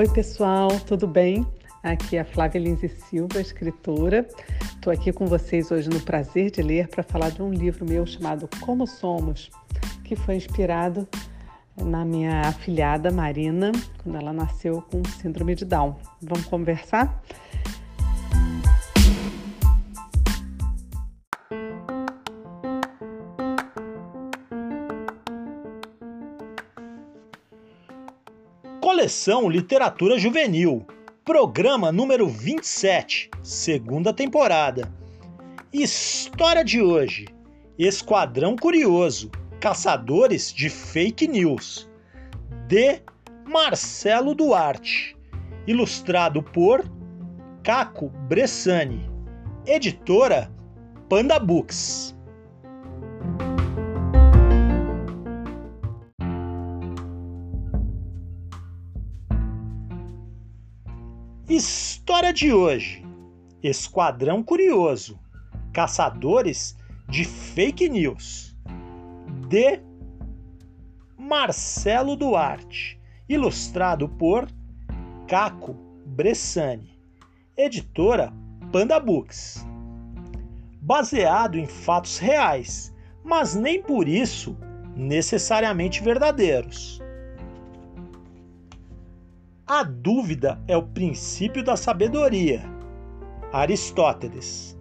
Oi, pessoal, tudo bem? Aqui é a Flávia Linze Silva, escritora. Estou aqui com vocês hoje no Prazer de Ler para falar de um livro meu chamado Como Somos, que foi inspirado na minha afilhada Marina, quando ela nasceu com síndrome de Down. Vamos conversar? Coleção Literatura Juvenil, programa número 27, segunda temporada. História de hoje: Esquadrão Curioso, Caçadores de Fake News, de Marcelo Duarte, ilustrado por Caco Bressani, editora Panda Books. História de hoje: Esquadrão Curioso Caçadores de Fake News. De Marcelo Duarte. Ilustrado por Caco Bressani. Editora Panda Books. Baseado em fatos reais, mas nem por isso necessariamente verdadeiros. A dúvida é o princípio da sabedoria. Aristóteles.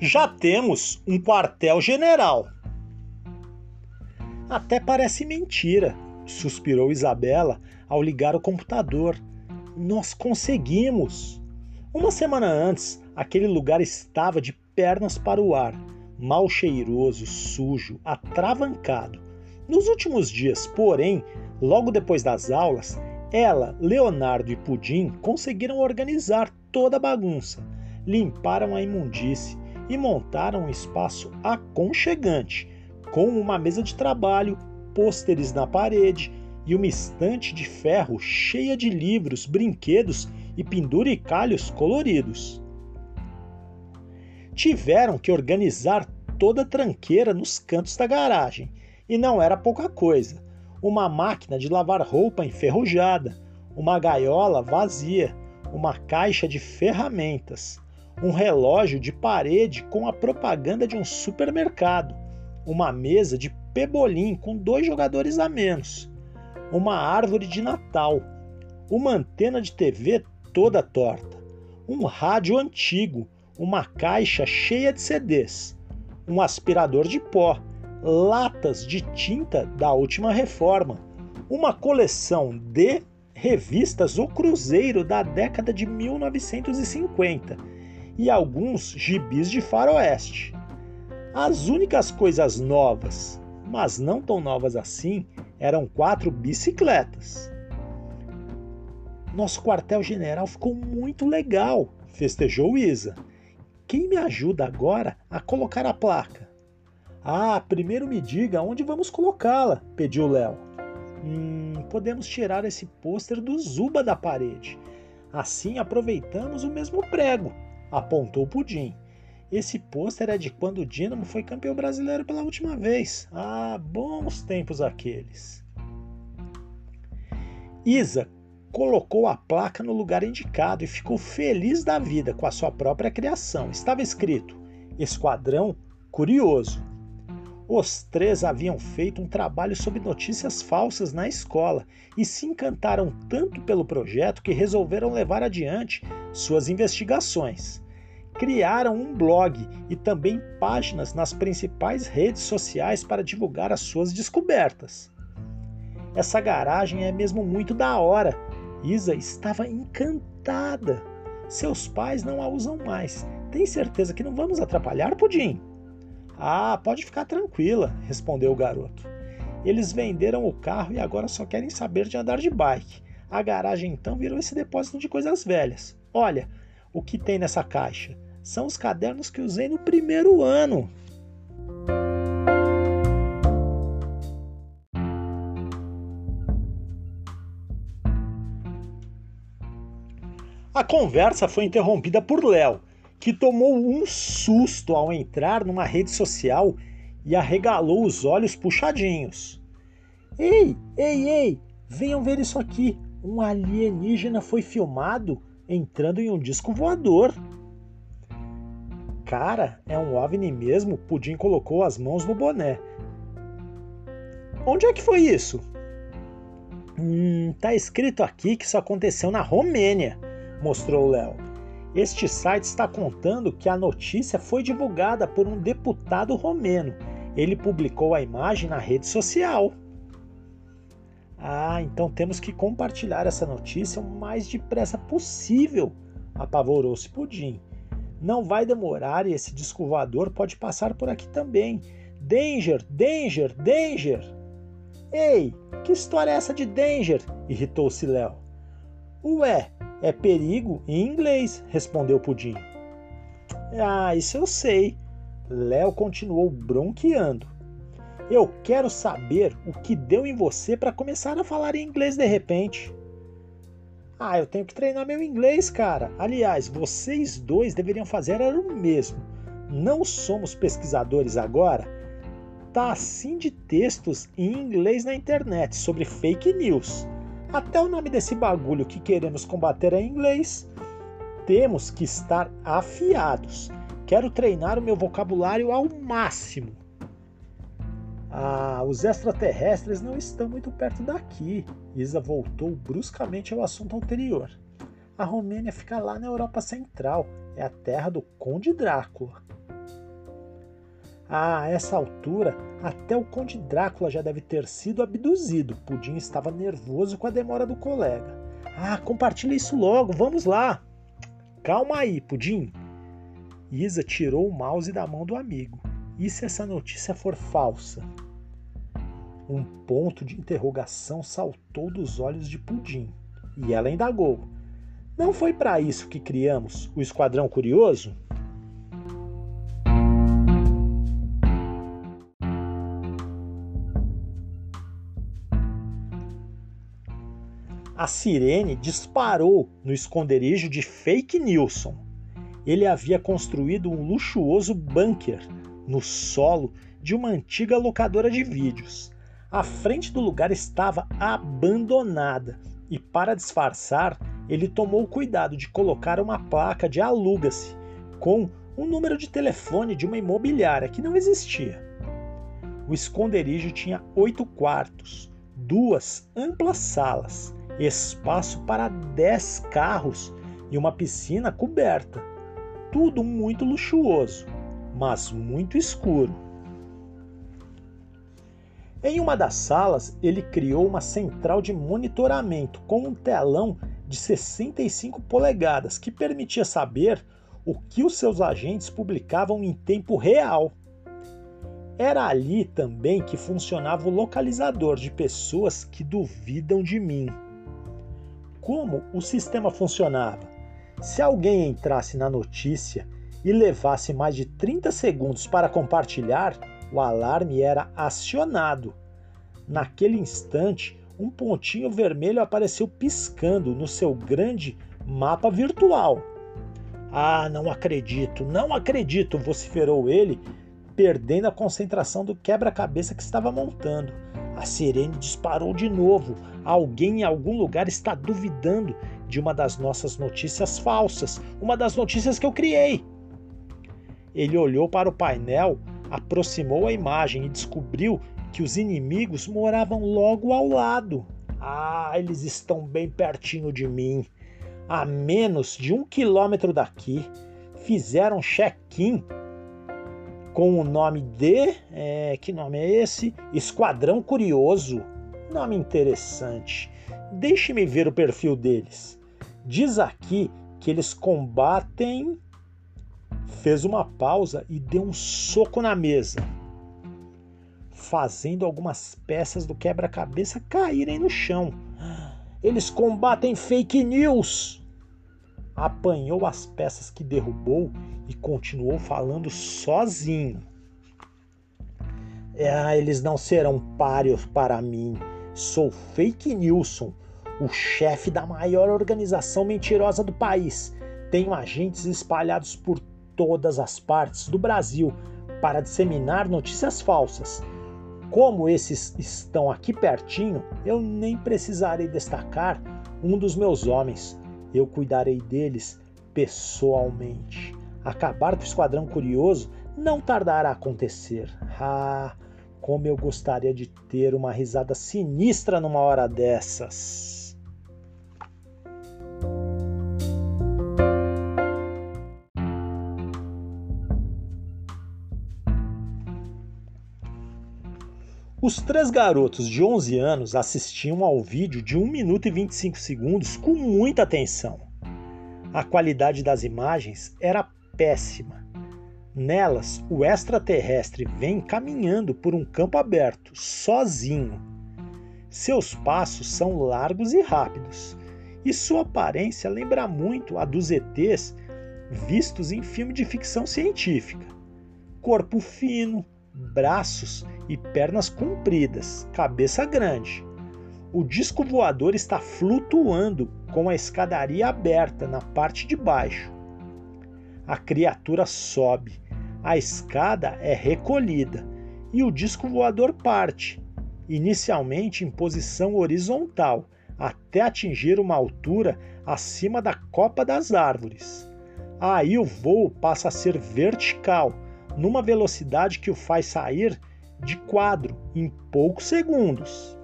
Já temos um quartel-general. Até parece mentira, suspirou Isabela ao ligar o computador. Nós conseguimos! Uma semana antes, aquele lugar estava de pernas para o ar, mal cheiroso, sujo, atravancado. Nos últimos dias, porém, logo depois das aulas, ela, Leonardo e Pudim conseguiram organizar toda a bagunça, limparam a imundície e montaram um espaço aconchegante, com uma mesa de trabalho, pôsteres na parede e uma estante de ferro cheia de livros, brinquedos e penduricalhos coloridos tiveram que organizar toda a tranqueira nos cantos da garagem. E não era pouca coisa. Uma máquina de lavar roupa enferrujada, uma gaiola vazia, uma caixa de ferramentas, um relógio de parede com a propaganda de um supermercado, uma mesa de pebolim com dois jogadores a menos, uma árvore de Natal, uma antena de TV toda torta, um rádio antigo uma caixa cheia de CDs, um aspirador de pó, latas de tinta da última reforma, uma coleção de revistas O Cruzeiro da década de 1950 e alguns gibis de faroeste. As únicas coisas novas, mas não tão novas assim, eram quatro bicicletas. Nosso quartel-general ficou muito legal, festejou Isa. Quem me ajuda agora a colocar a placa? Ah, primeiro me diga onde vamos colocá-la, pediu Léo. Hum, podemos tirar esse pôster do Zuba da parede. Assim aproveitamos o mesmo prego, apontou Pudim. Esse pôster é de quando o Dínamo foi campeão brasileiro pela última vez. Ah, bons tempos aqueles. Isa colocou a placa no lugar indicado e ficou feliz da vida com a sua própria criação. Estava escrito: Esquadrão Curioso. Os três haviam feito um trabalho sobre notícias falsas na escola e se encantaram tanto pelo projeto que resolveram levar adiante suas investigações. Criaram um blog e também páginas nas principais redes sociais para divulgar as suas descobertas. Essa garagem é mesmo muito da hora. Isa estava encantada. Seus pais não a usam mais. Tem certeza que não vamos atrapalhar, Pudim? Ah, pode ficar tranquila, respondeu o garoto. Eles venderam o carro e agora só querem saber de andar de bike. A garagem então virou esse depósito de coisas velhas. Olha, o que tem nessa caixa? São os cadernos que usei no primeiro ano. Conversa foi interrompida por Léo, que tomou um susto ao entrar numa rede social e arregalou os olhos puxadinhos. Ei, ei, ei, venham ver isso aqui. Um alienígena foi filmado entrando em um disco voador. Cara, é um OVNI mesmo? Pudim colocou as mãos no boné. Onde é que foi isso? Hum, tá escrito aqui que isso aconteceu na Romênia, mostrou Léo. Este site está contando que a notícia foi divulgada por um deputado romeno. Ele publicou a imagem na rede social. Ah, então temos que compartilhar essa notícia o mais depressa possível, apavorou-se Pudim. Não vai demorar e esse disco pode passar por aqui também. Danger, danger, danger! Ei, que história é essa de danger? irritou-se Léo. Ué, é perigo em inglês, respondeu Pudim. Ah, isso eu sei. Léo continuou bronqueando. Eu quero saber o que deu em você para começar a falar em inglês de repente. Ah, eu tenho que treinar meu inglês, cara. Aliás, vocês dois deveriam fazer o mesmo. Não somos pesquisadores agora? Tá assim de textos em inglês na internet sobre fake news. Até o nome desse bagulho que queremos combater é inglês. Temos que estar afiados. Quero treinar o meu vocabulário ao máximo. Ah, os extraterrestres não estão muito perto daqui. Isa voltou bruscamente ao assunto anterior. A Romênia fica lá na Europa Central. É a terra do Conde Drácula. A essa altura, até o Conde Drácula já deve ter sido abduzido. Pudim estava nervoso com a demora do colega. Ah, compartilha isso logo, vamos lá. Calma aí, Pudim. Isa tirou o mouse da mão do amigo. E se essa notícia for falsa? Um ponto de interrogação saltou dos olhos de Pudim. E ela indagou: Não foi para isso que criamos o Esquadrão Curioso? A sirene disparou no esconderijo de Fake Nilson. Ele havia construído um luxuoso bunker no solo de uma antiga locadora de vídeos. A frente do lugar estava abandonada e, para disfarçar, ele tomou o cuidado de colocar uma placa de aluga-se com um número de telefone de uma imobiliária que não existia. O esconderijo tinha oito quartos, duas amplas salas espaço para 10 carros e uma piscina coberta. Tudo muito luxuoso, mas muito escuro. Em uma das salas, ele criou uma central de monitoramento com um telão de 65 polegadas que permitia saber o que os seus agentes publicavam em tempo real. Era ali também que funcionava o localizador de pessoas que duvidam de mim como o sistema funcionava. Se alguém entrasse na notícia e levasse mais de 30 segundos para compartilhar, o alarme era acionado. Naquele instante, um pontinho vermelho apareceu piscando no seu grande mapa virtual. Ah, não acredito, não acredito, vociferou ele, perdendo a concentração do quebra-cabeça que estava montando. A sirene disparou de novo. Alguém em algum lugar está duvidando de uma das nossas notícias falsas, uma das notícias que eu criei. Ele olhou para o painel, aproximou a imagem e descobriu que os inimigos moravam logo ao lado. Ah, eles estão bem pertinho de mim. A menos de um quilômetro daqui. Fizeram check-in com o nome de. É, que nome é esse? Esquadrão Curioso. Nome interessante. Deixe-me ver o perfil deles. Diz aqui que eles combatem. Fez uma pausa e deu um soco na mesa, fazendo algumas peças do quebra-cabeça caírem no chão. Eles combatem fake news. Apanhou as peças que derrubou e continuou falando sozinho. É, eles não serão páreos para mim. Sou Fake Nilson, o chefe da maior organização mentirosa do país. Tenho agentes espalhados por todas as partes do Brasil para disseminar notícias falsas. Como esses estão aqui pertinho, eu nem precisarei destacar um dos meus homens. Eu cuidarei deles pessoalmente. Acabar com o Esquadrão Curioso não tardará a acontecer. Ah, como eu gostaria de ter uma risada sinistra numa hora dessas. Os três garotos de 11 anos assistiam ao vídeo de 1 minuto e 25 segundos com muita atenção. A qualidade das imagens era péssima. Nelas, o extraterrestre vem caminhando por um campo aberto, sozinho. Seus passos são largos e rápidos, e sua aparência lembra muito a dos ETs vistos em filme de ficção científica. Corpo fino, braços e pernas compridas, cabeça grande. O disco voador está flutuando com a escadaria aberta na parte de baixo a criatura sobe, a escada é recolhida e o disco voador parte, inicialmente em posição horizontal, até atingir uma altura acima da copa das árvores. Aí o voo passa a ser vertical, numa velocidade que o faz sair de quadro em poucos segundos.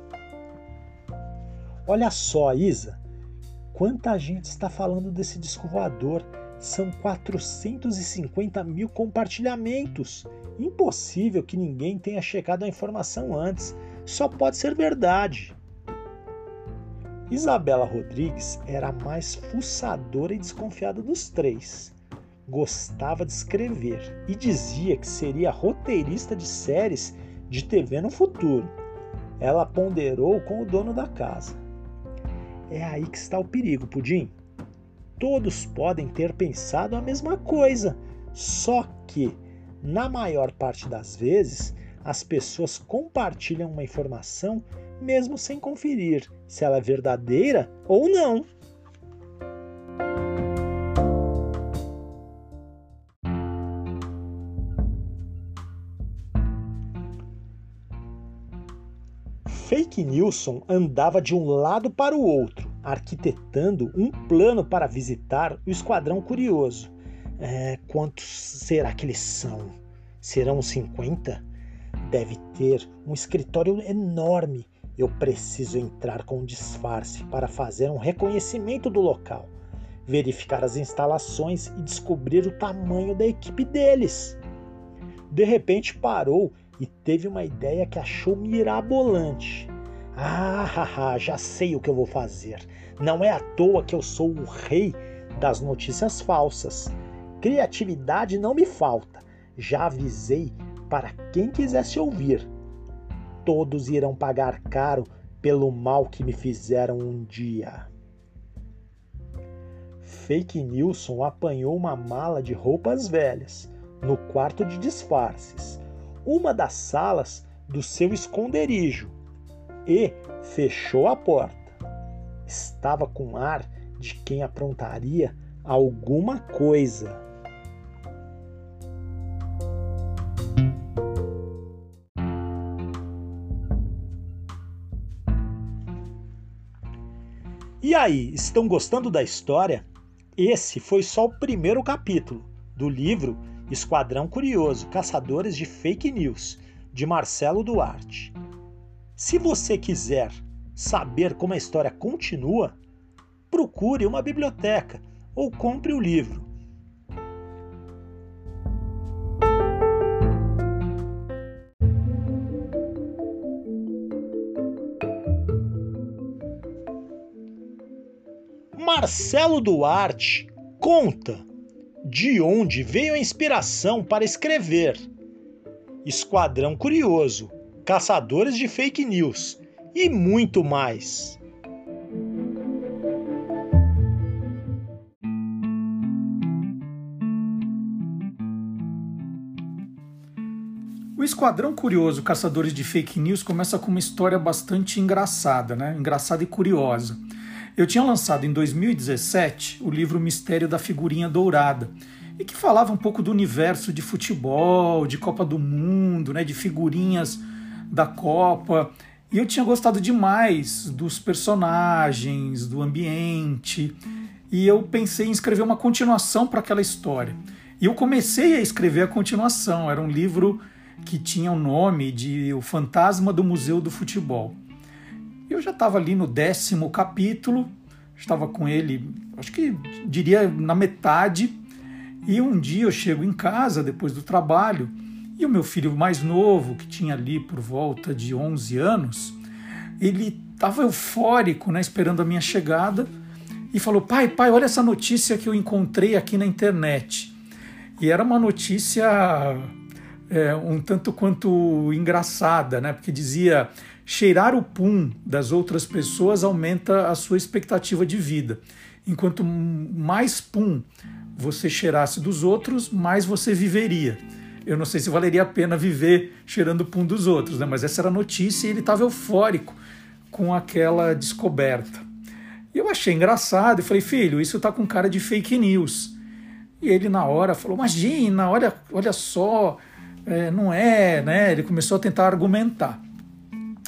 Olha só, Isa, quanta gente está falando desse disco voador são 450 mil compartilhamentos. Impossível que ninguém tenha checado a informação antes. Só pode ser verdade. Isabela Rodrigues era a mais fuçadora e desconfiada dos três. Gostava de escrever e dizia que seria roteirista de séries de TV no futuro. Ela ponderou com o dono da casa. É aí que está o perigo, Pudim todos podem ter pensado a mesma coisa, só que, na maior parte das vezes, as pessoas compartilham uma informação mesmo sem conferir se ela é verdadeira ou não. Fake Nilson andava de um lado para o outro, arquitetando um plano para visitar o Esquadrão Curioso. É, quantos será que eles são? Serão 50? Deve ter um escritório enorme. Eu preciso entrar com disfarce para fazer um reconhecimento do local, verificar as instalações e descobrir o tamanho da equipe deles. De repente parou e teve uma ideia que achou mirabolante. Ah, já sei o que eu vou fazer. Não é à toa que eu sou o rei das notícias falsas. Criatividade não me falta. Já avisei para quem quisesse ouvir. Todos irão pagar caro pelo mal que me fizeram um dia. Fake Nilson apanhou uma mala de roupas velhas no quarto de disfarces, uma das salas do seu esconderijo e fechou a porta. Estava com ar de quem aprontaria alguma coisa. E aí, estão gostando da história? Esse foi só o primeiro capítulo do livro Esquadrão Curioso Caçadores de Fake News, de Marcelo Duarte. Se você quiser saber como a história continua, procure uma biblioteca ou compre o livro. Marcelo Duarte conta de onde veio a inspiração para escrever Esquadrão Curioso, Caçadores de Fake News e muito mais. O Esquadrão Curioso Caçadores de Fake News começa com uma história bastante engraçada, né? Engraçada e curiosa. Eu tinha lançado em 2017 o livro Mistério da Figurinha Dourada, e que falava um pouco do universo de futebol, de Copa do Mundo, né, de figurinhas da Copa. E eu tinha gostado demais dos personagens, do ambiente, e eu pensei em escrever uma continuação para aquela história. E eu comecei a escrever a continuação. Era um livro que tinha o nome de O Fantasma do Museu do Futebol. Eu já estava ali no décimo capítulo, estava com ele, acho que diria na metade, e um dia eu chego em casa depois do trabalho e o meu filho mais novo, que tinha ali por volta de 11 anos, ele estava eufórico, né, esperando a minha chegada e falou: Pai, pai, olha essa notícia que eu encontrei aqui na internet. E era uma notícia é, um tanto quanto engraçada, né? Porque dizia: cheirar o pum das outras pessoas aumenta a sua expectativa de vida. Enquanto mais pum você cheirasse dos outros, mais você viveria. Eu não sei se valeria a pena viver cheirando o pum dos outros, né? mas essa era a notícia e ele estava eufórico com aquela descoberta. E eu achei engraçado e falei, filho, isso está com cara de fake news. E ele na hora falou, imagina, olha, olha só, é, não é, né? Ele começou a tentar argumentar.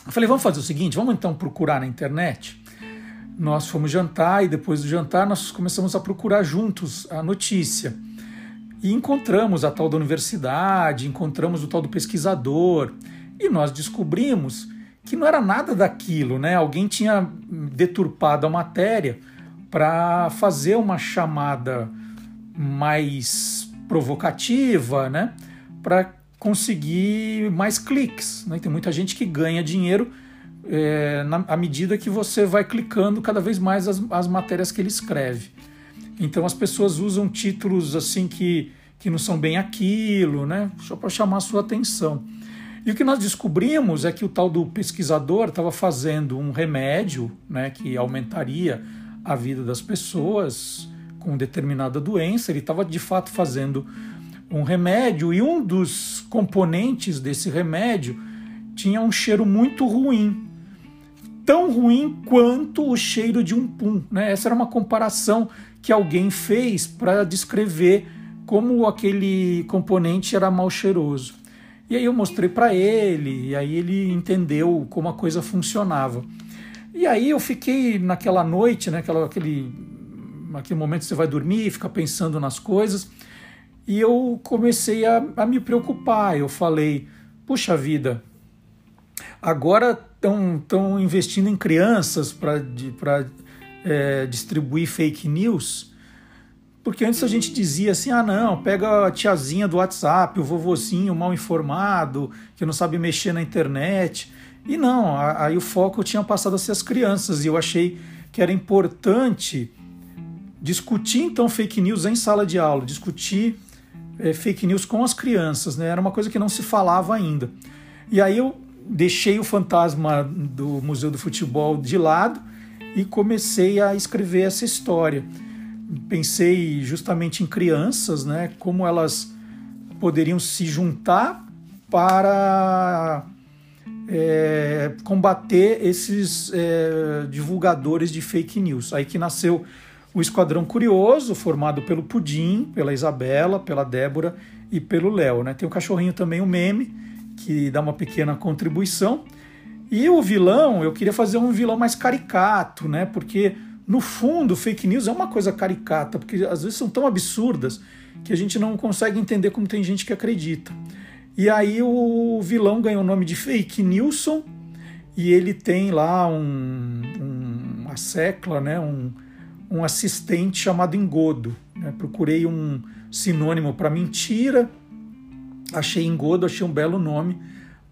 Eu falei, vamos fazer o seguinte, vamos então procurar na internet. Nós fomos jantar e depois do jantar nós começamos a procurar juntos a notícia. E encontramos a tal da universidade, encontramos o tal do pesquisador, e nós descobrimos que não era nada daquilo, né? Alguém tinha deturpado a matéria para fazer uma chamada mais provocativa, né? Para conseguir mais cliques. Né? Tem muita gente que ganha dinheiro é, na, à medida que você vai clicando cada vez mais as, as matérias que ele escreve. Então as pessoas usam títulos assim que, que não são bem aquilo, né? Só para chamar a sua atenção. E o que nós descobrimos é que o tal do pesquisador estava fazendo um remédio né, que aumentaria a vida das pessoas com determinada doença. Ele estava de fato fazendo um remédio e um dos componentes desse remédio tinha um cheiro muito ruim. Tão ruim quanto o cheiro de um pum. Né? Essa era uma comparação que alguém fez para descrever como aquele componente era mal cheiroso. E aí eu mostrei para ele, e aí ele entendeu como a coisa funcionava. E aí eu fiquei naquela noite, né, aquela, aquele, aquele momento que você vai dormir, fica pensando nas coisas, e eu comecei a, a me preocupar. Eu falei, puxa vida, agora estão investindo em crianças para é, distribuir fake news. Porque antes a gente dizia assim: ah, não, pega a tiazinha do WhatsApp, o vovozinho mal informado, que não sabe mexer na internet. E não, aí o foco tinha passado a ser as crianças, e eu achei que era importante discutir então fake news em sala de aula, discutir é, fake news com as crianças, né? Era uma coisa que não se falava ainda. E aí eu deixei o fantasma do Museu do Futebol de lado e comecei a escrever essa história. Pensei justamente em crianças, né? Como elas poderiam se juntar para é, combater esses é, divulgadores de fake news. Aí que nasceu o Esquadrão Curioso, formado pelo Pudim, pela Isabela, pela Débora e pelo Léo. Né? Tem o cachorrinho também, o Meme, que dá uma pequena contribuição. E o vilão, eu queria fazer um vilão mais caricato, né? Porque no fundo, fake news é uma coisa caricata, porque às vezes são tão absurdas que a gente não consegue entender como tem gente que acredita. E aí o vilão ganhou o nome de Fake Nilson e ele tem lá um, um, uma secla, né, um, um assistente chamado Engodo. Né? Procurei um sinônimo para mentira, achei Engodo, achei um belo nome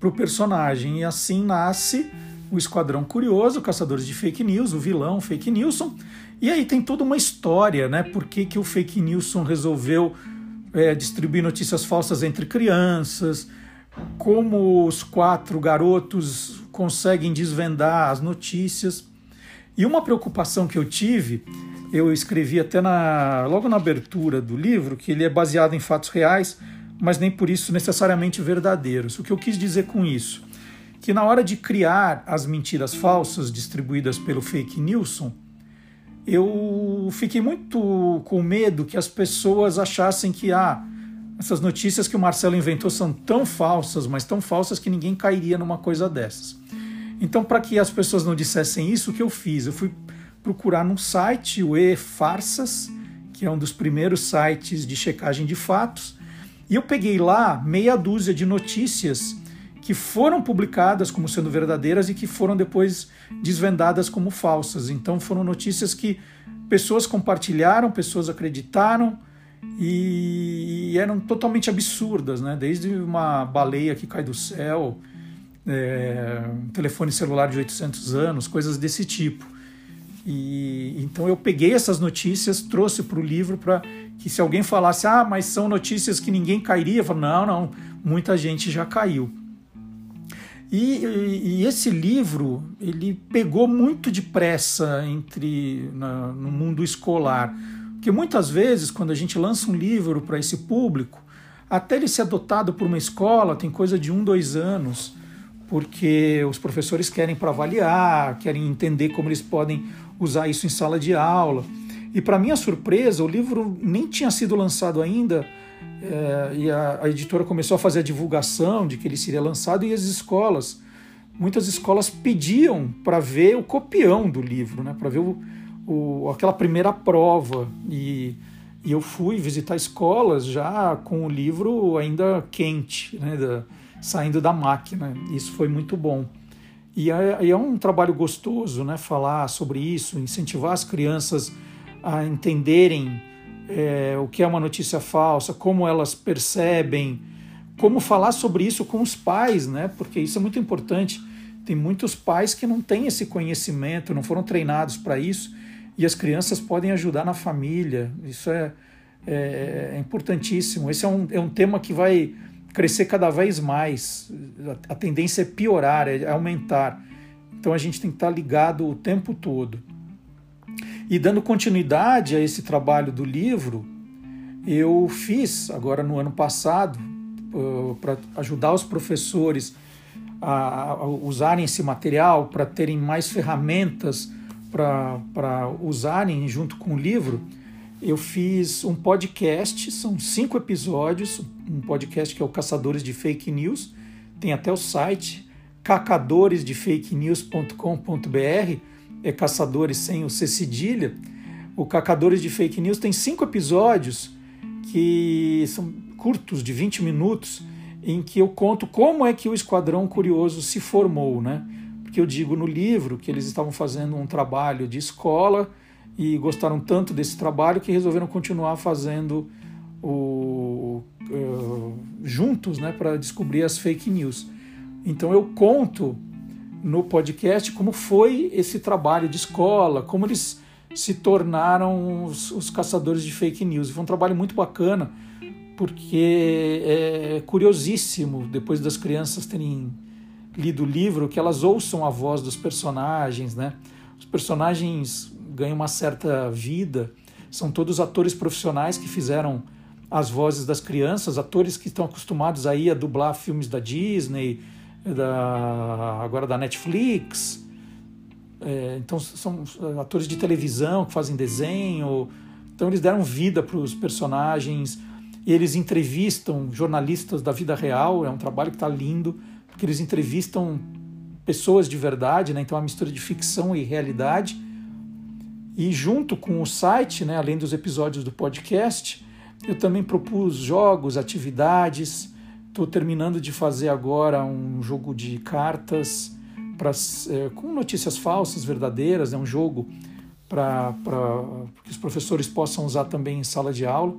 para o personagem. E assim nasce o Esquadrão Curioso, Caçadores de Fake News, o vilão Fake Nilson. E aí tem toda uma história, né? Por que, que o Fake Nilson resolveu é, distribuir notícias falsas entre crianças, como os quatro garotos conseguem desvendar as notícias. E uma preocupação que eu tive, eu escrevi até na, logo na abertura do livro, que ele é baseado em fatos reais, mas nem por isso necessariamente verdadeiros. O que eu quis dizer com isso? que na hora de criar as mentiras falsas distribuídas pelo fake Nilson, eu fiquei muito com medo que as pessoas achassem que ah, essas notícias que o Marcelo inventou são tão falsas, mas tão falsas que ninguém cairia numa coisa dessas. Então, para que as pessoas não dissessem isso, o que eu fiz? Eu fui procurar num site, o E-Farsas, que é um dos primeiros sites de checagem de fatos, e eu peguei lá meia dúzia de notícias que foram publicadas como sendo verdadeiras e que foram depois desvendadas como falsas. Então foram notícias que pessoas compartilharam, pessoas acreditaram e, eram totalmente absurdas, né? Desde uma baleia que cai do céu, é, um telefone celular de 800 anos, coisas desse tipo. E então eu peguei essas notícias, trouxe para o livro para que se alguém falasse, ah, mas são notícias que ninguém cairia, eu falo, não, não, muita gente já caiu. E, e, esse livro ele pegou muito depressa entre na, no mundo escolar, porque muitas vezes quando a gente lança um livro para esse público, até ele ser adotado por uma escola tem coisa de um, dois anos, porque os professores querem para avaliar, querem entender como eles podem usar isso em sala de aula. E para minha surpresa, o livro nem tinha sido lançado ainda é, e a, a, editora começou a fazer a divulgação de que ele seria lançado e as escolas, muitas escolas pediam para ver o copião do livro, né, para ver o, o, aquela primeira prova. E, e, eu fui visitar escolas já com o livro ainda quente, né, da, saindo da máquina. Isso foi muito bom. E é, é um trabalho gostoso, né, falar sobre isso, incentivar as crianças a entenderem é, o que é uma notícia falsa, como elas percebem, como falar sobre isso com os pais, né? Porque isso é muito importante. Tem muitos pais que não têm esse conhecimento, não foram treinados para isso, e as crianças podem ajudar na família. Isso é, é, é importantíssimo. Esse é um, é um tema que vai crescer cada vez mais. A, tendência é piorar, é aumentar. Então a gente tem que estar ligado o tempo todo. E dando continuidade a esse trabalho do livro, eu fiz agora no ano passado, uh, para ajudar os professores a, a usarem esse material, para terem mais ferramentas para usarem junto com o livro, eu fiz um podcast, são cinco episódios, um podcast que é o Caçadores de Fake News, tem até o site cacadoresdefakenews.com.br é Caçadores sem o C cedilha, o Cacadores de Fake News tem cinco episódios que são curtos, de 20 minutos, em que eu conto como é que o Esquadrão Curioso se formou, né? Porque eu digo no livro que eles estavam fazendo um trabalho de escola e gostaram tanto desse trabalho que resolveram continuar fazendo o, uh, juntos, né, para descobrir as fake news. Então eu conto no podcast como foi esse trabalho de escola, como eles se tornaram os, os caçadores de fake news. Foi um trabalho muito bacana, porque é curiosíssimo, depois das crianças terem lido o livro, que elas ouçam a voz dos personagens, né? Os personagens ganham uma certa vida, são todos atores profissionais que fizeram as vozes das crianças, atores que estão acostumados aí a dublar filmes da Disney, da, agora da Netflix. É, então são atores de televisão que fazem desenho. Então eles deram vida para os personagens eles entrevistam jornalistas da vida real. É um trabalho que está lindo porque eles entrevistam pessoas de verdade, né? Então é uma mistura de ficção e realidade. E junto com o site, né, além dos episódios do podcast, eu também propus jogos, atividades. Estou terminando de fazer agora um jogo de cartas pra, é, com notícias falsas, verdadeiras. É um jogo para que os professores possam usar também em sala de aula.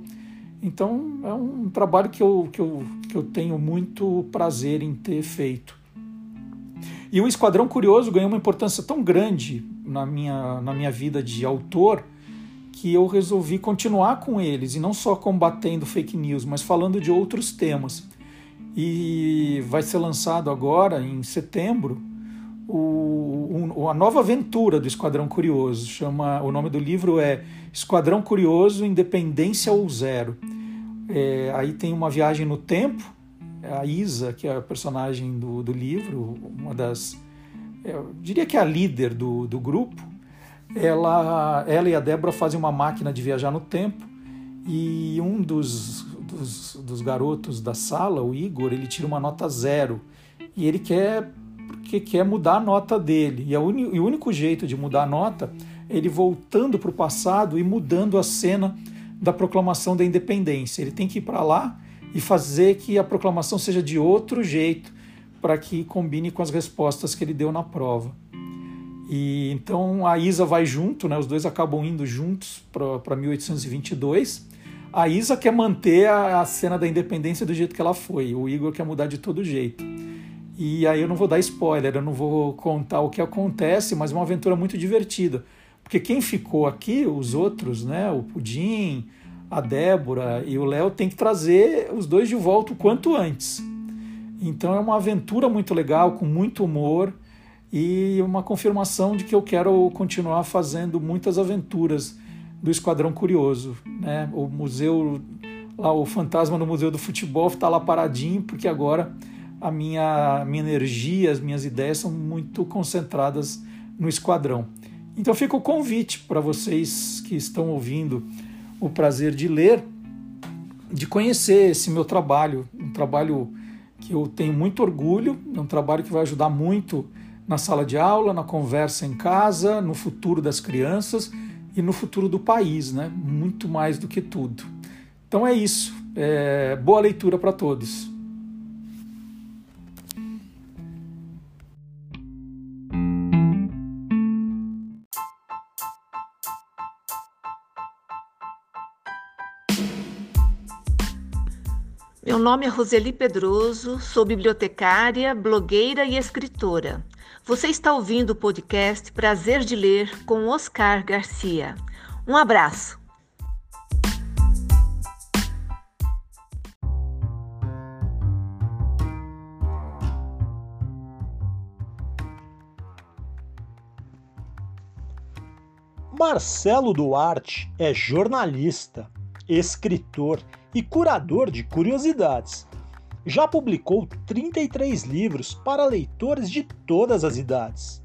Então é um trabalho que eu, que eu, que eu tenho muito prazer em ter feito. E o Esquadrão Curioso ganhou uma importância tão grande na minha, na minha vida de autor que eu resolvi continuar com eles e não só combatendo fake news, mas falando de outros temas. E vai ser lançado agora, em setembro, o, o, a nova aventura do Esquadrão Curioso. Chama, o nome do livro é Esquadrão Curioso Independência ou Zero. É, aí tem uma viagem no tempo. A Isa, que é a personagem do, do livro, uma das. É, eu diria que é a líder do, do grupo. Ela, ela e a Débora fazem uma máquina de viajar no tempo e um dos, dos, dos garotos da sala, o Igor, ele tira uma nota zero e ele quer porque quer mudar a nota dele. E, uni, e o único jeito de mudar a nota é ele voltando para o passado e mudando a cena da proclamação da independência. Ele tem que ir para lá e fazer que a proclamação seja de outro jeito para que combine com as respostas que ele deu na prova. E então a Isa vai junto, né? Os dois acabam indo juntos para 1822. A Isa quer manter a, a, cena da independência do jeito que ela foi. O Igor quer mudar de todo jeito. E aí eu não vou dar spoiler, eu não vou contar o que acontece, mas é uma aventura muito divertida. Porque quem ficou aqui, os outros, né, o Pudim, a Débora e o Léo, tem que trazer os dois de volta o quanto antes. Então é uma aventura muito legal, com muito humor e uma confirmação de que eu quero continuar fazendo muitas aventuras do Esquadrão Curioso. Né? O museu, lá o fantasma no Museu do Futebol está lá paradinho, porque agora a minha, minha energia, as minhas ideias são muito concentradas no esquadrão. Então fica o convite para vocês que estão ouvindo o prazer de ler, de conhecer esse meu trabalho, um trabalho que eu tenho muito orgulho, é um trabalho que vai ajudar muito na sala de aula, na conversa em casa, no futuro das crianças e no futuro do país, né? Muito mais do que tudo. Então é isso. É... Boa leitura para todos. Nome é Roseli Pedroso, sou bibliotecária, blogueira e escritora. Você está ouvindo o podcast Prazer de Ler com Oscar Garcia. Um abraço! Marcelo Duarte é jornalista, escritor e curador de curiosidades. Já publicou 33 livros para leitores de todas as idades.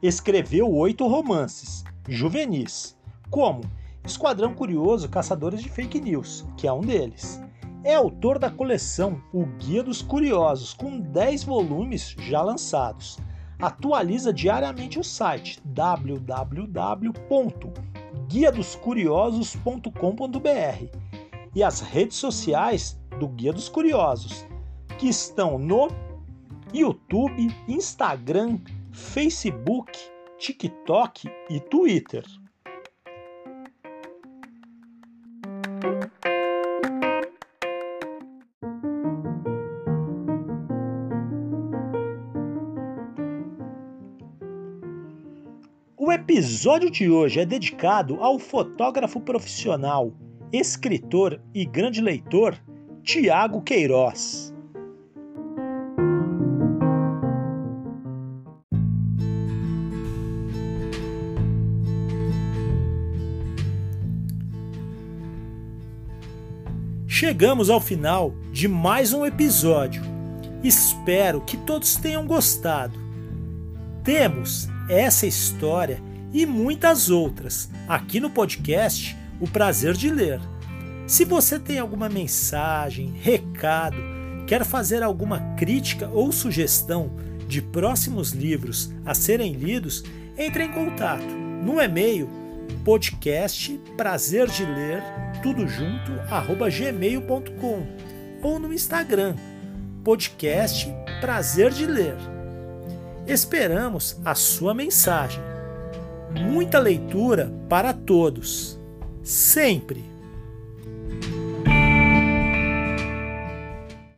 Escreveu oito romances juvenis, como Esquadrão Curioso Caçadores de Fake News, que é um deles. É autor da coleção O Guia dos Curiosos, com 10 volumes já lançados. Atualiza diariamente o site www.guiadoscuriosos.com.br e as redes sociais do Guia dos Curiosos, que estão no YouTube, Instagram, Facebook, TikTok e Twitter. O episódio de hoje é dedicado ao fotógrafo profissional escritor e grande leitor Tiago Queiroz. Chegamos ao final de mais um episódio. Espero que todos tenham gostado. Temos essa história e muitas outras aqui no podcast o prazer de ler. Se você tem alguma mensagem, recado, quer fazer alguma crítica ou sugestão de próximos livros a serem lidos, entre em contato no e-mail podcast prazer de ler tudo junto gmail.com ou no Instagram podcast prazer de ler. Esperamos a sua mensagem. Muita leitura para todos! sempre.